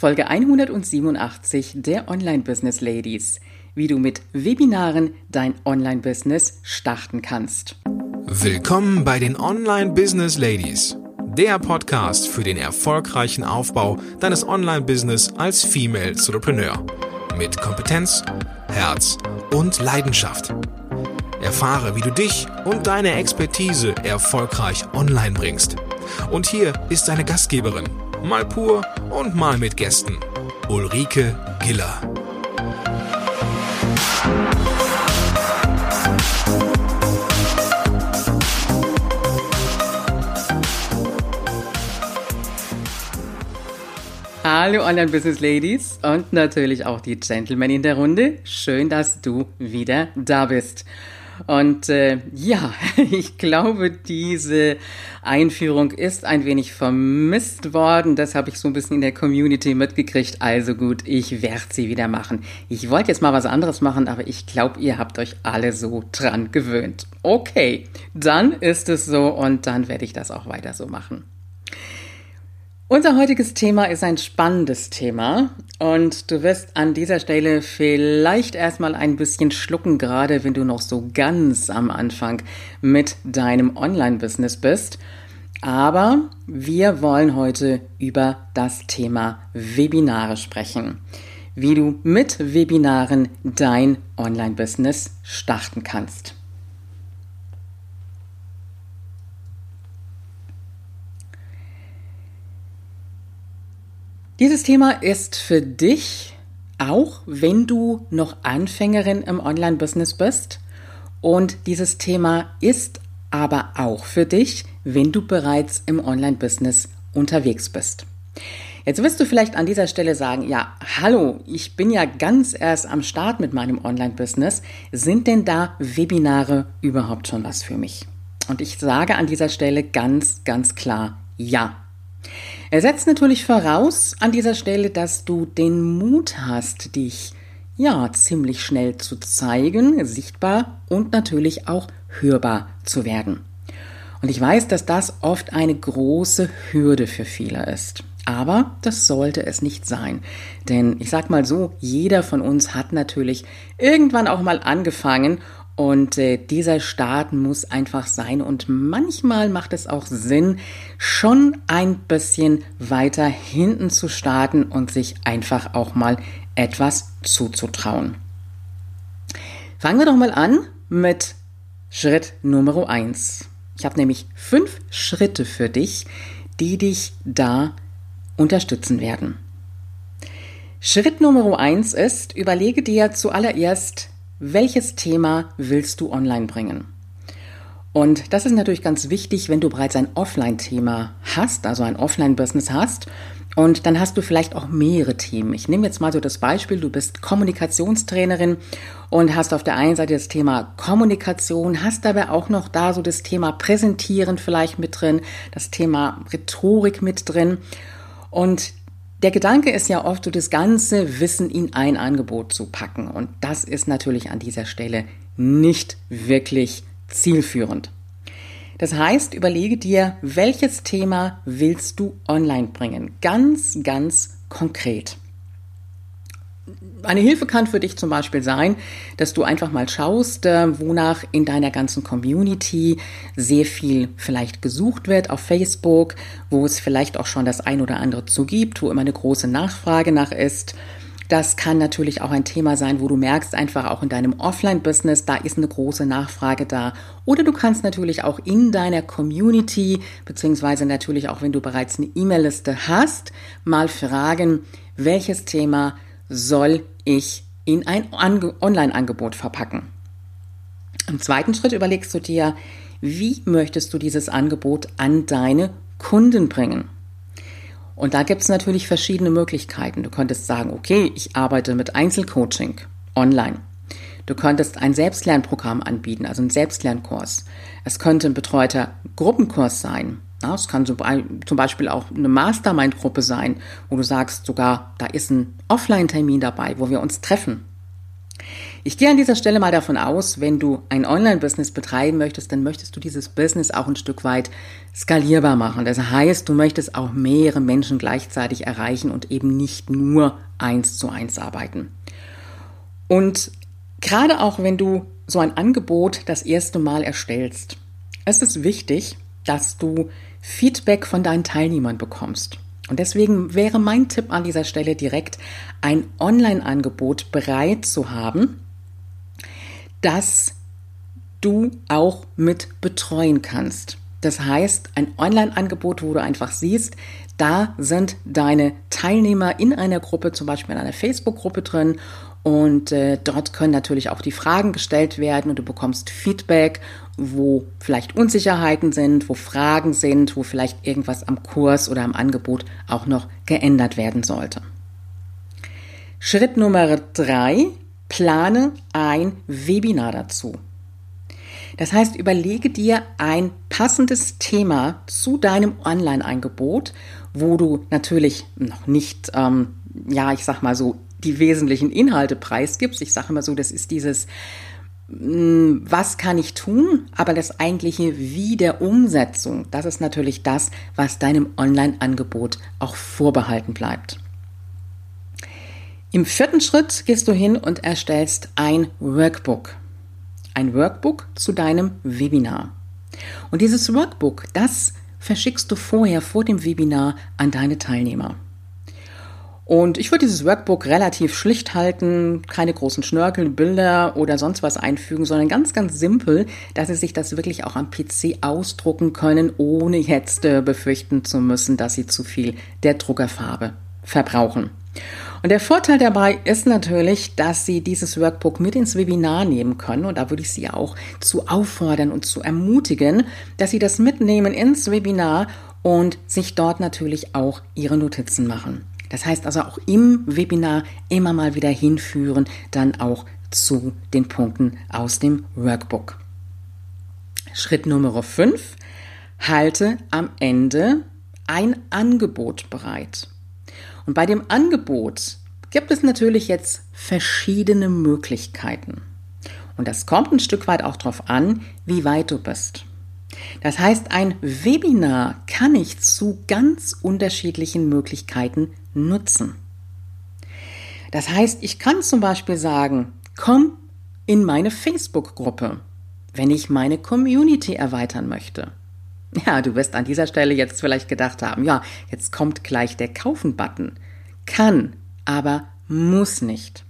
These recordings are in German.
Folge 187 der Online Business Ladies, wie du mit Webinaren dein Online Business starten kannst. Willkommen bei den Online Business Ladies, der Podcast für den erfolgreichen Aufbau deines Online Business als Female Entrepreneur mit Kompetenz, Herz und Leidenschaft. Erfahre, wie du dich und deine Expertise erfolgreich online bringst. Und hier ist deine Gastgeberin, mal pur und mal mit Gästen, Ulrike Giller. Hallo Online Business Ladies und natürlich auch die Gentlemen in der Runde. Schön, dass du wieder da bist. Und äh, ja, ich glaube, diese Einführung ist ein wenig vermisst worden. Das habe ich so ein bisschen in der Community mitgekriegt. Also gut, ich werde sie wieder machen. Ich wollte jetzt mal was anderes machen, aber ich glaube, ihr habt euch alle so dran gewöhnt. Okay, dann ist es so und dann werde ich das auch weiter so machen. Unser heutiges Thema ist ein spannendes Thema und du wirst an dieser Stelle vielleicht erstmal ein bisschen schlucken, gerade wenn du noch so ganz am Anfang mit deinem Online-Business bist. Aber wir wollen heute über das Thema Webinare sprechen. Wie du mit Webinaren dein Online-Business starten kannst. Dieses Thema ist für dich, auch wenn du noch Anfängerin im Online-Business bist. Und dieses Thema ist aber auch für dich, wenn du bereits im Online-Business unterwegs bist. Jetzt wirst du vielleicht an dieser Stelle sagen, ja, hallo, ich bin ja ganz erst am Start mit meinem Online-Business. Sind denn da Webinare überhaupt schon was für mich? Und ich sage an dieser Stelle ganz, ganz klar, ja. Er setzt natürlich voraus an dieser Stelle, dass du den Mut hast, dich ja ziemlich schnell zu zeigen, sichtbar und natürlich auch hörbar zu werden. Und ich weiß, dass das oft eine große Hürde für viele ist. Aber das sollte es nicht sein. Denn ich sag mal so, jeder von uns hat natürlich irgendwann auch mal angefangen und äh, dieser Start muss einfach sein. Und manchmal macht es auch Sinn, schon ein bisschen weiter hinten zu starten und sich einfach auch mal etwas zuzutrauen. Fangen wir doch mal an mit Schritt Nummer eins. Ich habe nämlich fünf Schritte für dich, die dich da unterstützen werden. Schritt Nummer eins ist, überlege dir zuallererst, welches Thema willst du online bringen? Und das ist natürlich ganz wichtig, wenn du bereits ein Offline-Thema hast, also ein Offline-Business hast. Und dann hast du vielleicht auch mehrere Themen. Ich nehme jetzt mal so das Beispiel, du bist Kommunikationstrainerin und hast auf der einen Seite das Thema Kommunikation, hast aber auch noch da so das Thema Präsentieren vielleicht mit drin, das Thema Rhetorik mit drin. Und der Gedanke ist ja oft, so das ganze Wissen in ein Angebot zu packen. Und das ist natürlich an dieser Stelle nicht wirklich zielführend. Das heißt, überlege dir, welches Thema willst du online bringen? Ganz, ganz konkret. Eine Hilfe kann für dich zum Beispiel sein, dass du einfach mal schaust, äh, wonach in deiner ganzen Community sehr viel vielleicht gesucht wird auf Facebook, wo es vielleicht auch schon das ein oder andere zu gibt, wo immer eine große Nachfrage nach ist. Das kann natürlich auch ein Thema sein, wo du merkst einfach auch in deinem Offline-Business, da ist eine große Nachfrage da. Oder du kannst natürlich auch in deiner Community, beziehungsweise natürlich auch, wenn du bereits eine E-Mail-Liste hast, mal fragen, welches Thema soll ich in ein Online-Angebot verpacken. Im zweiten Schritt überlegst du dir, wie möchtest du dieses Angebot an deine Kunden bringen? Und da gibt es natürlich verschiedene Möglichkeiten. Du könntest sagen, okay, ich arbeite mit Einzelcoaching online. Du könntest ein Selbstlernprogramm anbieten, also einen Selbstlernkurs. Es könnte ein betreuter Gruppenkurs sein. Ja, es kann zum Beispiel auch eine Mastermind-Gruppe sein, wo du sagst sogar, da ist ein Offline-Termin dabei, wo wir uns treffen. Ich gehe an dieser Stelle mal davon aus, wenn du ein Online-Business betreiben möchtest, dann möchtest du dieses Business auch ein Stück weit skalierbar machen. Das heißt, du möchtest auch mehrere Menschen gleichzeitig erreichen und eben nicht nur eins zu eins arbeiten. Und gerade auch wenn du so ein Angebot das erste Mal erstellst, es ist wichtig, dass du Feedback von deinen Teilnehmern bekommst. Und deswegen wäre mein Tipp an dieser Stelle direkt, ein Online-Angebot bereit zu haben, das du auch mit betreuen kannst. Das heißt, ein Online-Angebot, wo du einfach siehst, da sind deine Teilnehmer in einer Gruppe, zum Beispiel in einer Facebook-Gruppe drin und äh, dort können natürlich auch die Fragen gestellt werden und du bekommst Feedback, wo vielleicht Unsicherheiten sind, wo Fragen sind, wo vielleicht irgendwas am Kurs oder am Angebot auch noch geändert werden sollte. Schritt Nummer drei, plane ein Webinar dazu. Das heißt, überlege dir ein passendes Thema zu deinem Online-Angebot, wo du natürlich noch nicht, ähm, ja, ich sag mal so, die wesentlichen Inhalte preisgibst. Ich sage immer so, das ist dieses, mm, was kann ich tun, aber das eigentliche Wie der Umsetzung, das ist natürlich das, was deinem Online-Angebot auch vorbehalten bleibt. Im vierten Schritt gehst du hin und erstellst ein Workbook. Ein Workbook zu deinem Webinar. Und dieses Workbook, das verschickst du vorher vor dem Webinar an deine Teilnehmer. Und ich würde dieses Workbook relativ schlicht halten, keine großen Schnörkel, Bilder oder sonst was einfügen, sondern ganz, ganz simpel, dass Sie sich das wirklich auch am PC ausdrucken können, ohne jetzt äh, befürchten zu müssen, dass Sie zu viel der Druckerfarbe verbrauchen. Und der Vorteil dabei ist natürlich, dass Sie dieses Workbook mit ins Webinar nehmen können. Und da würde ich Sie auch zu auffordern und zu ermutigen, dass Sie das mitnehmen ins Webinar und sich dort natürlich auch Ihre Notizen machen. Das heißt also auch im Webinar immer mal wieder hinführen, dann auch zu den Punkten aus dem Workbook. Schritt Nummer 5. Halte am Ende ein Angebot bereit. Und bei dem Angebot gibt es natürlich jetzt verschiedene Möglichkeiten. Und das kommt ein Stück weit auch darauf an, wie weit du bist. Das heißt, ein Webinar kann ich zu ganz unterschiedlichen Möglichkeiten nutzen. Das heißt, ich kann zum Beispiel sagen, komm in meine Facebook-Gruppe, wenn ich meine Community erweitern möchte. Ja, du wirst an dieser Stelle jetzt vielleicht gedacht haben, ja, jetzt kommt gleich der Kaufen-Button. Kann, aber muss nicht.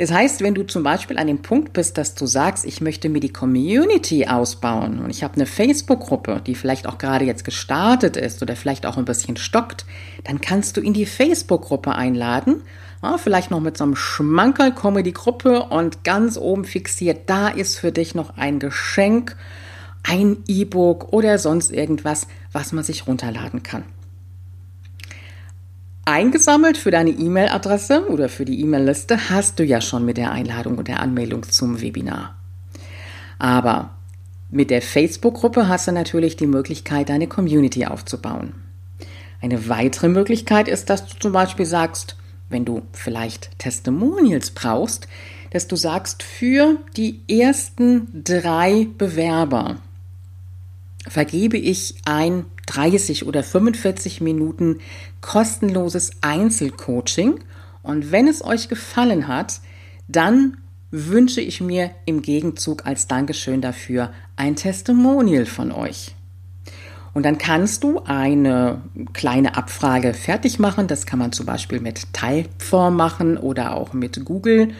Das heißt, wenn du zum Beispiel an dem Punkt bist, dass du sagst, ich möchte mir die Community ausbauen und ich habe eine Facebook-Gruppe, die vielleicht auch gerade jetzt gestartet ist oder vielleicht auch ein bisschen stockt, dann kannst du in die Facebook-Gruppe einladen. Ja, vielleicht noch mit so einem Schmankerl komme die Gruppe und ganz oben fixiert, da ist für dich noch ein Geschenk ein E-Book oder sonst irgendwas, was man sich runterladen kann. Eingesammelt für deine E-Mail-Adresse oder für die E-Mail-Liste hast du ja schon mit der Einladung und der Anmeldung zum Webinar. Aber mit der Facebook-Gruppe hast du natürlich die Möglichkeit, deine Community aufzubauen. Eine weitere Möglichkeit ist, dass du zum Beispiel sagst, wenn du vielleicht Testimonials brauchst, dass du sagst, für die ersten drei Bewerber vergebe ich ein 30 oder 45 Minuten kostenloses Einzelcoaching. Und wenn es euch gefallen hat, dann wünsche ich mir im Gegenzug als Dankeschön dafür ein Testimonial von euch. Und dann kannst du eine kleine Abfrage fertig machen. Das kann man zum Beispiel mit Teilform machen oder auch mit Google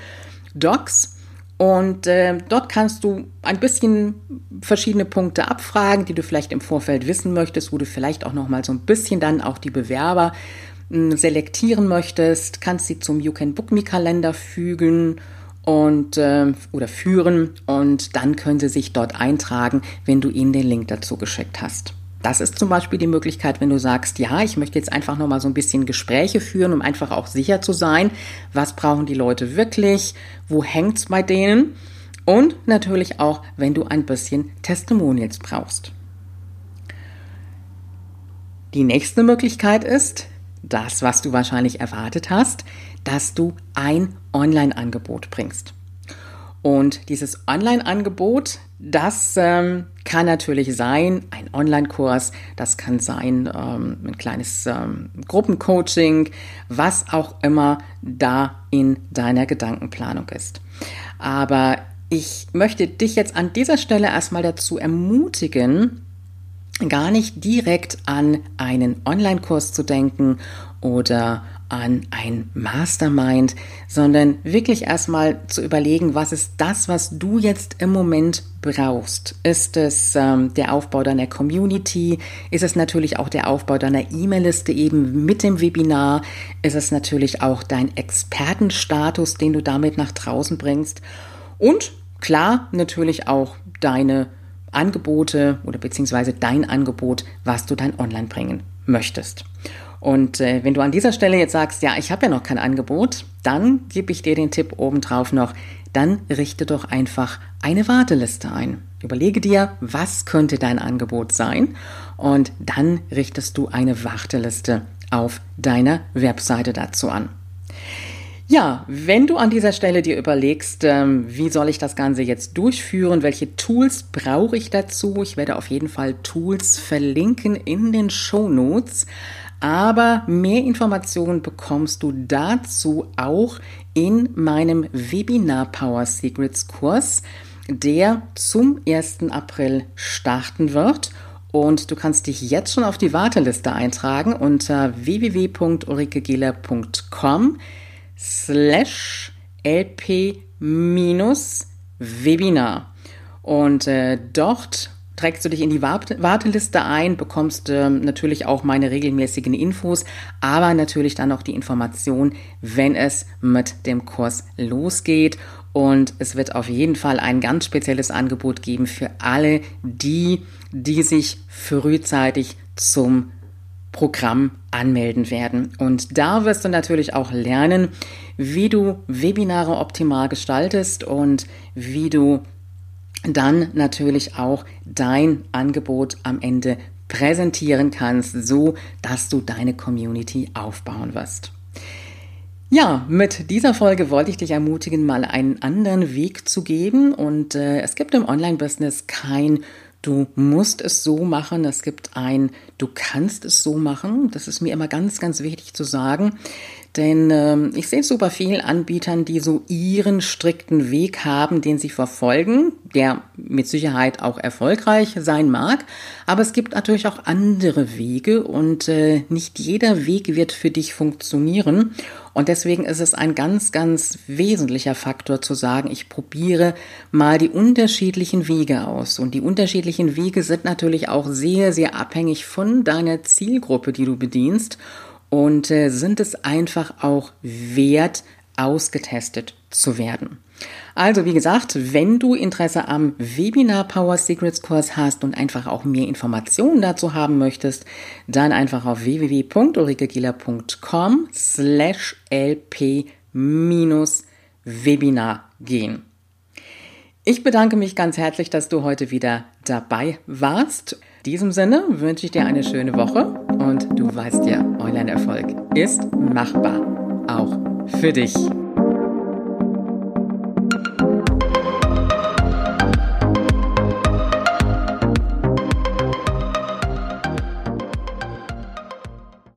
Docs. Und äh, dort kannst du ein bisschen verschiedene Punkte abfragen, die du vielleicht im Vorfeld wissen möchtest, wo du vielleicht auch noch mal so ein bisschen dann auch die Bewerber hm, selektieren möchtest. Kannst sie zum You Can Book Me Kalender fügen und äh, oder führen und dann können sie sich dort eintragen, wenn du ihnen den Link dazu geschickt hast. Das ist zum Beispiel die Möglichkeit, wenn du sagst, ja, ich möchte jetzt einfach noch mal so ein bisschen Gespräche führen, um einfach auch sicher zu sein, was brauchen die Leute wirklich, wo hängt's bei denen und natürlich auch, wenn du ein bisschen Testimonials brauchst. Die nächste Möglichkeit ist, das, was du wahrscheinlich erwartet hast, dass du ein Online-Angebot bringst. Und dieses Online-Angebot, das ähm, kann natürlich sein ein Online-Kurs, das kann sein ähm, ein kleines ähm, Gruppencoaching, was auch immer da in deiner Gedankenplanung ist. Aber ich möchte dich jetzt an dieser Stelle erstmal dazu ermutigen, gar nicht direkt an einen Online-Kurs zu denken oder an ein Mastermind, sondern wirklich erstmal zu überlegen, was ist das, was du jetzt im Moment brauchst. Ist es ähm, der Aufbau deiner Community? Ist es natürlich auch der Aufbau deiner E-Mail-Liste eben mit dem Webinar? Ist es natürlich auch dein Expertenstatus, den du damit nach draußen bringst? Und klar, natürlich auch deine Angebote oder beziehungsweise dein Angebot, was du dann online bringen möchtest. Und äh, wenn du an dieser Stelle jetzt sagst, ja, ich habe ja noch kein Angebot, dann gebe ich dir den Tipp obendrauf noch, dann richte doch einfach eine Warteliste ein. Überlege dir, was könnte dein Angebot sein und dann richtest du eine Warteliste auf deiner Webseite dazu an. Ja, wenn du an dieser Stelle dir überlegst, ähm, wie soll ich das Ganze jetzt durchführen, welche Tools brauche ich dazu, ich werde auf jeden Fall Tools verlinken in den Show Notes. Aber mehr Informationen bekommst du dazu auch in meinem Webinar Power Secrets Kurs, der zum 1. April starten wird. Und du kannst dich jetzt schon auf die Warteliste eintragen unter www.ulrikegela.com slash lp-webinar. Und äh, dort trägst du dich in die Warteliste ein, bekommst ähm, natürlich auch meine regelmäßigen Infos, aber natürlich dann auch die Information, wenn es mit dem Kurs losgeht. Und es wird auf jeden Fall ein ganz spezielles Angebot geben für alle, die, die sich frühzeitig zum Programm anmelden werden. Und da wirst du natürlich auch lernen, wie du Webinare optimal gestaltest und wie du dann natürlich auch dein Angebot am Ende präsentieren kannst, so dass du deine Community aufbauen wirst. Ja, mit dieser Folge wollte ich dich ermutigen, mal einen anderen Weg zu geben. Und äh, es gibt im Online-Business kein Du musst es so machen. Es gibt ein, du kannst es so machen. Das ist mir immer ganz, ganz wichtig zu sagen. Denn ähm, ich sehe super vielen Anbietern, die so ihren strikten Weg haben, den sie verfolgen, der mit Sicherheit auch erfolgreich sein mag. Aber es gibt natürlich auch andere Wege und äh, nicht jeder Weg wird für dich funktionieren. Und deswegen ist es ein ganz, ganz wesentlicher Faktor zu sagen, ich probiere mal die unterschiedlichen Wege aus. Und die unterschiedlichen Wege sind natürlich auch sehr, sehr abhängig von deiner Zielgruppe, die du bedienst und äh, sind es einfach auch wert, ausgetestet zu werden. Also wie gesagt, wenn du Interesse am Webinar Power Secrets Kurs hast und einfach auch mehr Informationen dazu haben möchtest, dann einfach auf www.ulrikegieler.com slash lp-webinar gehen. Ich bedanke mich ganz herzlich, dass du heute wieder dabei warst. In diesem Sinne wünsche ich dir eine schöne Woche und du weißt ja, Online-Erfolg ist machbar. Auch für dich.